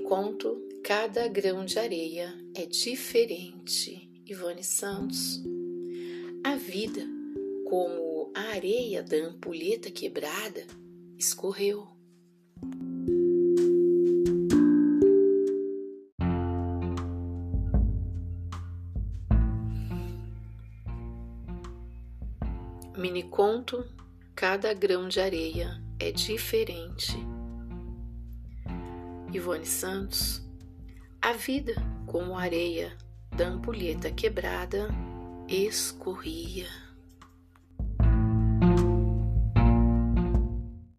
conto Cada grão de areia é diferente. Ivone Santos. A vida, como a areia da ampulheta quebrada, escorreu. Mini conto Cada grão de areia é diferente. Ivone Santos. A vida, como areia da ampulheta quebrada, escorria.